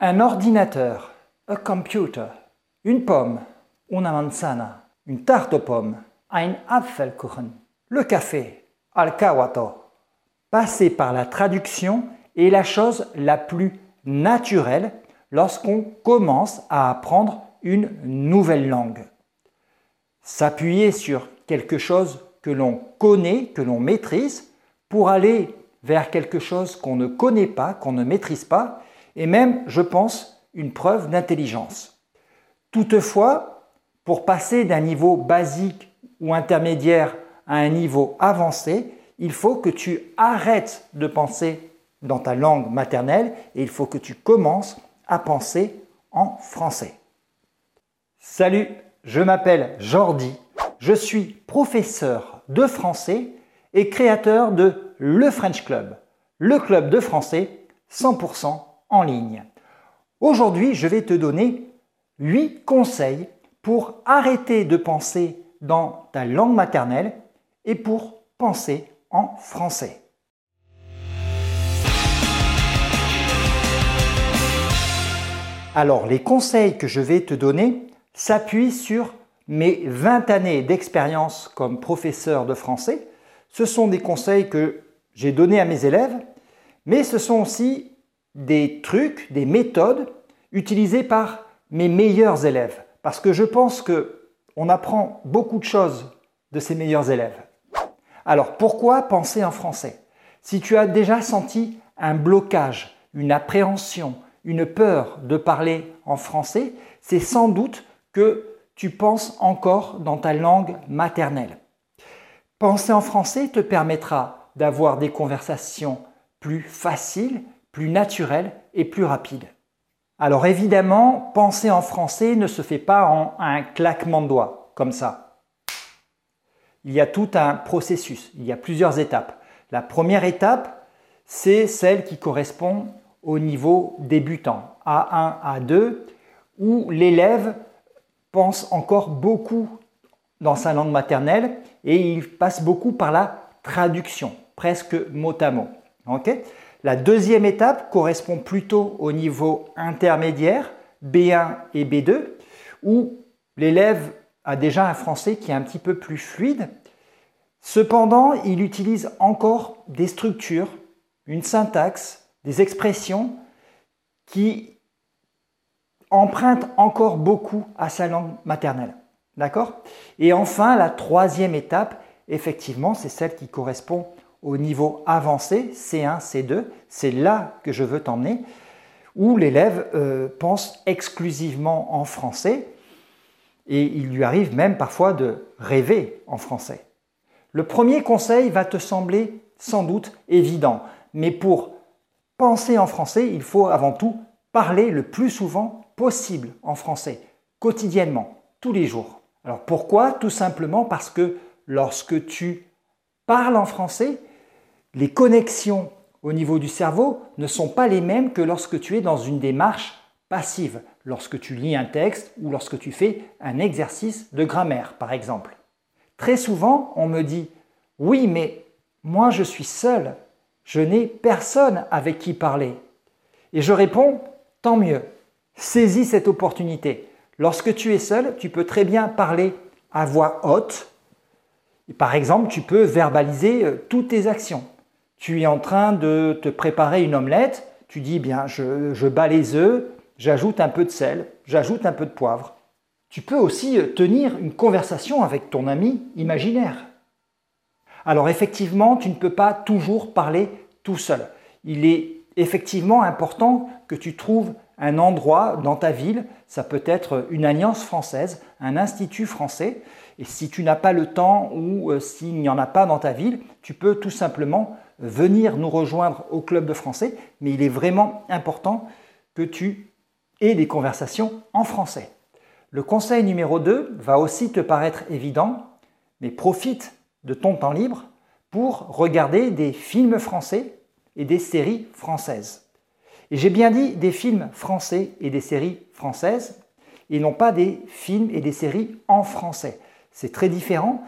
Un ordinateur, a computer, une pomme, una manzana, une tarte aux pommes, ein Apfelkuchen, le café, al kawato. Passer par la traduction est la chose la plus naturelle lorsqu'on commence à apprendre une nouvelle langue. S'appuyer sur quelque chose que l'on connaît, que l'on maîtrise, pour aller vers quelque chose qu'on ne connaît pas, qu'on ne maîtrise pas, et même, je pense, une preuve d'intelligence. Toutefois, pour passer d'un niveau basique ou intermédiaire à un niveau avancé, il faut que tu arrêtes de penser dans ta langue maternelle et il faut que tu commences à penser en français. Salut, je m'appelle Jordi, je suis professeur de français et créateur de Le French Club, le club de français 100% en ligne. Aujourd'hui, je vais te donner 8 conseils pour arrêter de penser dans ta langue maternelle et pour penser en français. Alors, les conseils que je vais te donner s'appuient sur mes 20 années d'expérience comme professeur de français. Ce sont des conseils que j'ai donnés à mes élèves, mais ce sont aussi des trucs, des méthodes utilisées par mes meilleurs élèves. Parce que je pense qu'on apprend beaucoup de choses de ces meilleurs élèves. Alors, pourquoi penser en français? Si tu as déjà senti un blocage, une appréhension, une peur de parler en français, c'est sans doute que tu penses encore dans ta langue maternelle. Penser en français te permettra d'avoir des conversations plus faciles, plus naturelles et plus rapides. Alors évidemment, penser en français ne se fait pas en un claquement de doigts, comme ça. Il y a tout un processus, il y a plusieurs étapes. La première étape, c'est celle qui correspond au niveau débutant, A1, A2, où l'élève pense encore beaucoup dans sa langue maternelle et il passe beaucoup par la traduction, presque mot à mot. La deuxième étape correspond plutôt au niveau intermédiaire, B1 et B2, où l'élève a déjà un français qui est un petit peu plus fluide. Cependant, il utilise encore des structures, une syntaxe, des expressions qui empruntent encore beaucoup à sa langue maternelle. D'accord? Et enfin, la troisième étape, effectivement, c'est celle qui correspond au niveau avancé, C1, C2. C'est là que je veux t'emmener, où l'élève euh, pense exclusivement en français et il lui arrive même parfois de rêver en français. Le premier conseil va te sembler sans doute évident, mais pour penser en français, il faut avant tout parler le plus souvent possible en français, quotidiennement, tous les jours. Alors pourquoi? Tout simplement parce que lorsque tu parles en français, les connexions au niveau du cerveau ne sont pas les mêmes que lorsque tu es dans une démarche passive, lorsque tu lis un texte ou lorsque tu fais un exercice de grammaire, par exemple. Très souvent, on me dit, oui, mais moi je suis seul je n'ai personne avec qui parler. Et je réponds, tant mieux. Saisis cette opportunité. Lorsque tu es seul, tu peux très bien parler à voix haute. par exemple, tu peux verbaliser euh, toutes tes actions. Tu es en train de te préparer une omelette, tu dis bien je, bats les œufs, j'ajoute un peu de sel, j'ajoute un peu de poivre. Tu peux aussi euh, tenir une conversation avec ton ami imaginaire. Alors effectivement, tu ne peux pas toujours parler tout seul. Il est effectivement important que tu trouves un endroit dans ta ville, ça peut être une alliance française, un institut français, et si tu n'as pas le temps ou euh, s'il n'y en a pas dans ta ville, tu peux tout simplement venir nous rejoindre au club de français, mais il est vraiment important que tu aies des conversations en français. Le conseil numéro 2 va aussi te paraître évident, mais profite de ton temps libre pour regarder des films français et des séries françaises. Et j'ai bien dit des films français et des séries françaises, et non pas des films et des séries en français. C'est très différent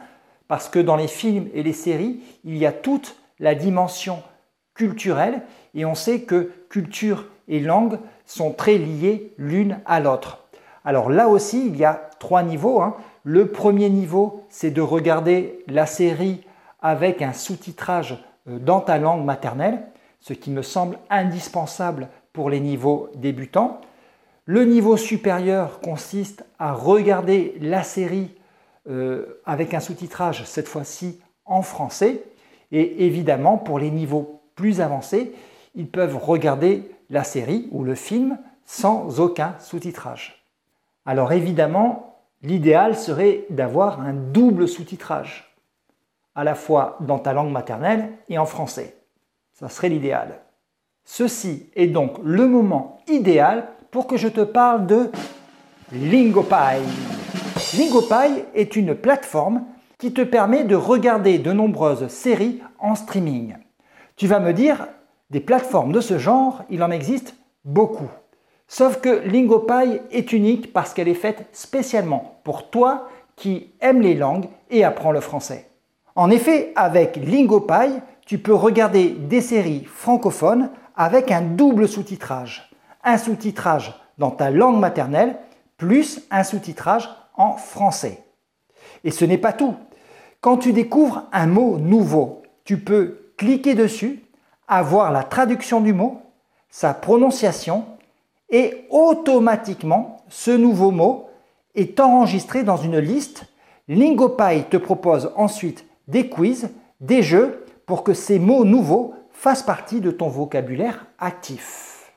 parce que dans les films et les séries, il y a toute la dimension culturelle, et on sait que culture et langue sont très liées l'une à l'autre. Alors là aussi, il y a trois niveaux. Hein. Le premier niveau, c'est de regarder la série avec un sous-titrage euh, dans ta langue maternelle, ce qui me semble indispensable pour les niveaux débutants. Le niveau supérieur consiste à regarder la série euh, avec un sous-titrage, cette fois-ci en français. Et évidemment, pour les niveaux plus avancés, ils peuvent regarder la série ou le film sans aucun sous-titrage. Alors évidemment, l'idéal serait d'avoir un double sous-titrage, à la fois dans ta langue maternelle et en français. Ça serait l'idéal. Ceci est donc le moment idéal pour que je te parle de LingoPie. LingoPie est une plateforme qui te permet de regarder de nombreuses séries en streaming. Tu vas me dire, des plateformes de ce genre, il en existe beaucoup. Sauf que LingoPie est unique parce qu'elle est faite spécialement pour toi qui aimes les langues et apprends le français. En effet, avec LingoPie, tu peux regarder des séries francophones avec un double sous-titrage. Un sous-titrage dans ta langue maternelle plus un sous-titrage en français. Et ce n'est pas tout. Quand tu découvres un mot nouveau, tu peux cliquer dessus, avoir la traduction du mot, sa prononciation, et automatiquement, ce nouveau mot est enregistré dans une liste. LingoPie te propose ensuite des quiz, des jeux, pour que ces mots nouveaux fassent partie de ton vocabulaire actif.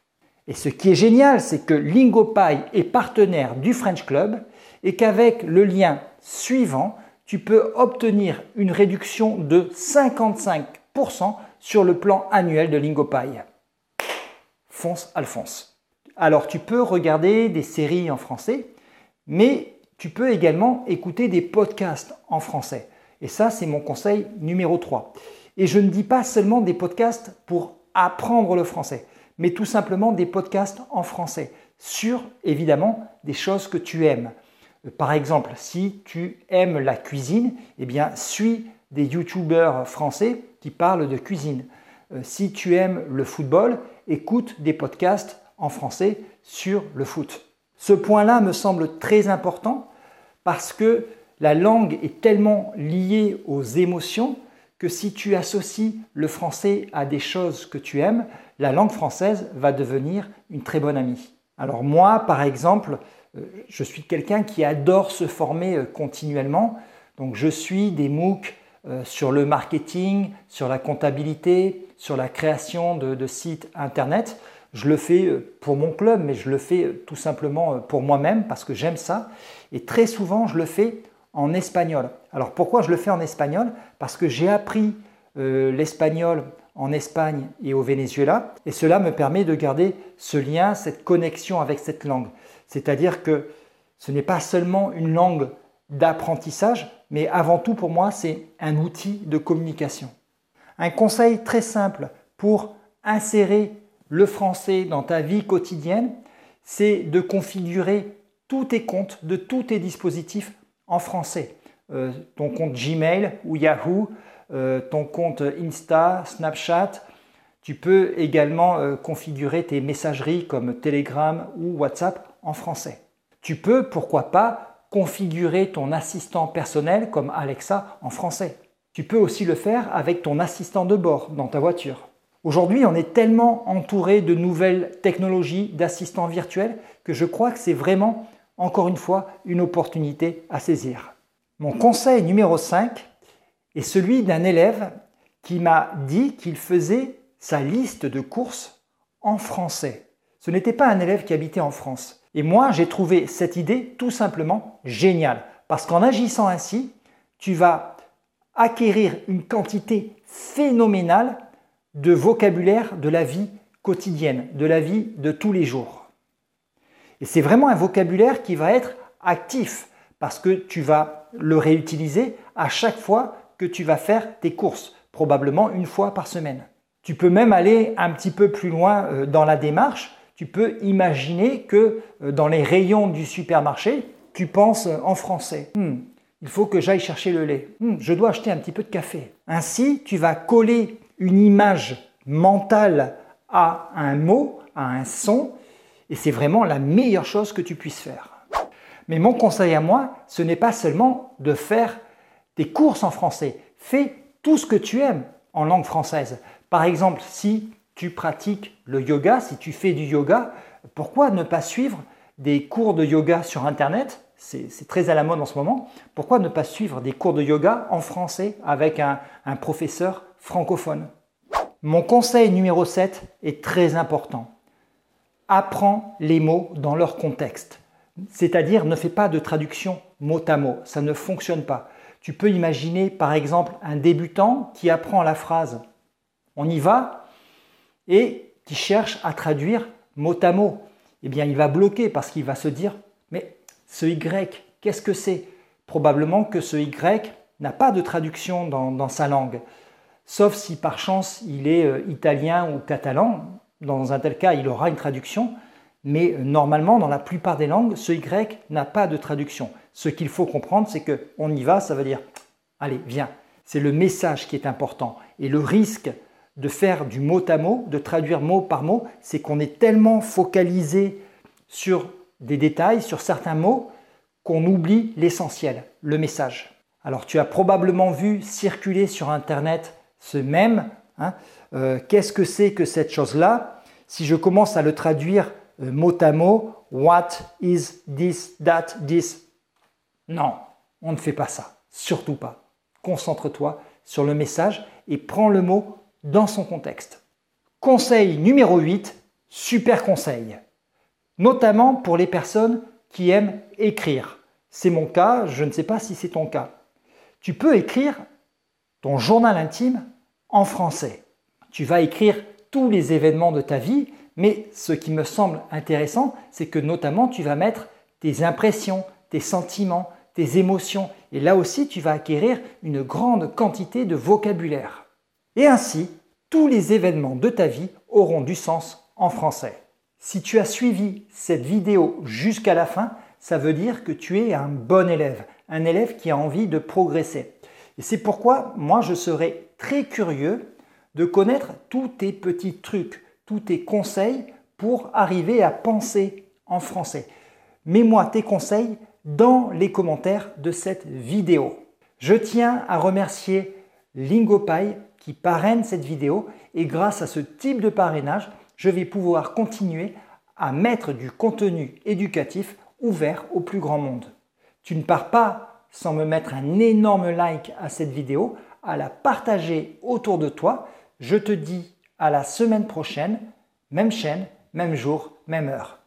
Et ce qui est génial, c'est que LingoPie est partenaire du French Club et qu'avec le lien suivant, tu peux obtenir une réduction de 55% sur le plan annuel de LingoPie. Fonce Alphonse. Alors tu peux regarder des séries en français, mais tu peux également écouter des podcasts en français. Et ça, c'est mon conseil numéro 3. Et je ne dis pas seulement des podcasts pour apprendre le français, mais tout simplement des podcasts en français sur, évidemment, des choses que tu aimes. Par exemple, si tu aimes la cuisine, eh bien, suis des youtubeurs français qui parlent de cuisine. Euh, si tu aimes le football, écoute des podcasts en français sur le foot. Ce point-là me semble très important parce que la langue est tellement liée aux émotions que si tu associes le français à des choses que tu aimes, la langue française va devenir une très bonne amie. Alors moi, par exemple, je suis quelqu'un qui adore se former euh, continuellement. Donc je suis des MOOC euh, sur le marketing, sur la comptabilité, sur la création de, sites internet. Je le fais pour mon club, mais je le fais tout simplement pour moi-même parce que j'aime ça. Et très souvent, je le fais en espagnol. Alors pourquoi je le fais en espagnol? Parce que j'ai appris l'espagnol en Espagne et au Venezuela, et cela me permet de garder ce lien, cette connexion avec cette langue. C'est-à-dire que ce n'est pas seulement une langue d'apprentissage, mais avant tout pour moi, c'est un outil de communication. Un conseil très simple pour insérer le français dans ta vie quotidienne, c'est de configurer tous tes comptes de tous tes dispositifs en français. Euh, ton compte Gmail ou Yahoo, euh, ton compte Insta, Snapchat. Tu peux également euh, configurer tes messageries comme Telegram ou WhatsApp en français. Tu peux, pourquoi pas, configurer ton assistant personnel comme Alexa en français. Tu peux aussi le faire avec ton assistant de bord dans ta voiture. Aujourd'hui, on est tellement entouré de nouvelles technologies d'assistants virtuels que je crois que c'est vraiment, encore une fois, une opportunité à saisir. Mon conseil numéro 5 est celui d'un élève qui m'a dit qu'il faisait sa liste de courses en français. Ce n'était pas un élève qui habitait en France. Et moi, j'ai trouvé cette idée tout simplement géniale. Parce qu'en agissant ainsi, tu vas acquérir une quantité phénoménale de vocabulaire de la vie quotidienne, de la vie de tous les jours. Et c'est vraiment un vocabulaire qui va être actif parce que tu vas le réutiliser à chaque fois que tu vas faire tes courses, probablement une fois par semaine. Tu peux même aller un petit peu plus loin euh, dans la démarche tu peux imaginer que euh, dans les rayons du supermarché, tu penses en français. Hmm, il faut que j'aille chercher le lait. Hmm, je dois acheter un petit peu de café. Ainsi, tu vas coller une image mentale à un mot, à un son et c'est vraiment la meilleure chose que tu puisses faire. Mais mon conseil à moi, ce n'est pas seulement de faire des courses en français. Fais tout ce que tu aimes en langue française. Par exemple, si tu pratiques le yoga, si tu fais du yoga, pourquoi ne pas suivre des cours de yoga sur Internet? C'est très à la mode en ce moment. Pourquoi ne pas suivre des cours de yoga en français avec un, un professeur francophone? Mon conseil numéro 7 est très important. Apprends les mots dans leur contexte. C'est-à-dire ne fais pas de traduction mot à mot. Ça ne fonctionne pas. Tu peux imaginer par exemple un débutant qui apprend la phrase on y va et qui cherche à traduire mot à mot. Eh bien, il va bloquer parce qu'il va se dire mais ce Y, qu'est-ce que c'est? Probablement que ce Y n'a pas de traduction dans, sa langue. Sauf si par chance il est euh, italien ou catalan. Dans un tel cas, il aura une traduction. Mais euh, normalement, dans la plupart des langues, ce Y n'a pas de traduction. Ce qu'il faut comprendre, c'est que on y va, ça veut dire allez, viens. C'est le message qui est important. Et le risque de faire du mot à mot, de traduire mot par mot, c'est qu'on est tellement focalisé sur des détails, sur certains mots, qu'on oublie l'essentiel, le message. Alors tu as probablement vu circuler sur Internet ce même. Hein, euh, qu'est-ce que c'est que cette chose-là? Si je commence à le traduire mot à mot, what is this, that, this? Non, on ne fait pas ça. Surtout pas. Concentre-toi sur le message et prends le mot dans son contexte. Conseil numéro 8, super conseil. Notamment pour les personnes qui aiment écrire. C'est mon cas, je ne sais pas si c'est ton cas. Tu peux écrire ton journal intime en français. Tu vas écrire tous les événements de ta vie, mais ce qui me semble intéressant, c'est que notamment tu vas mettre tes impressions, tes sentiments, tes émotions, et là aussi tu vas acquérir une grande quantité de vocabulaire. Et ainsi, tous les événements de ta vie auront du sens en français. Si tu as suivi cette vidéo jusqu'à la fin, ça veut dire que tu es un bon élève, un élève qui a envie de progresser. Et c'est pourquoi moi je serais très curieux de connaître tous tes petits trucs, tous tes conseils pour arriver à penser en français. Mets-moi tes conseils dans les commentaires de cette vidéo. Je tiens à remercier LingoPie qui parraine cette vidéo et grâce à ce type de parrainage, je vais pouvoir continuer à mettre du contenu éducatif ouvert au plus grand monde. Tu ne pars pas sans me mettre un énorme like à cette vidéo, à la partager autour de toi. Je te dis à la semaine prochaine, même chaîne, même jour, même heure.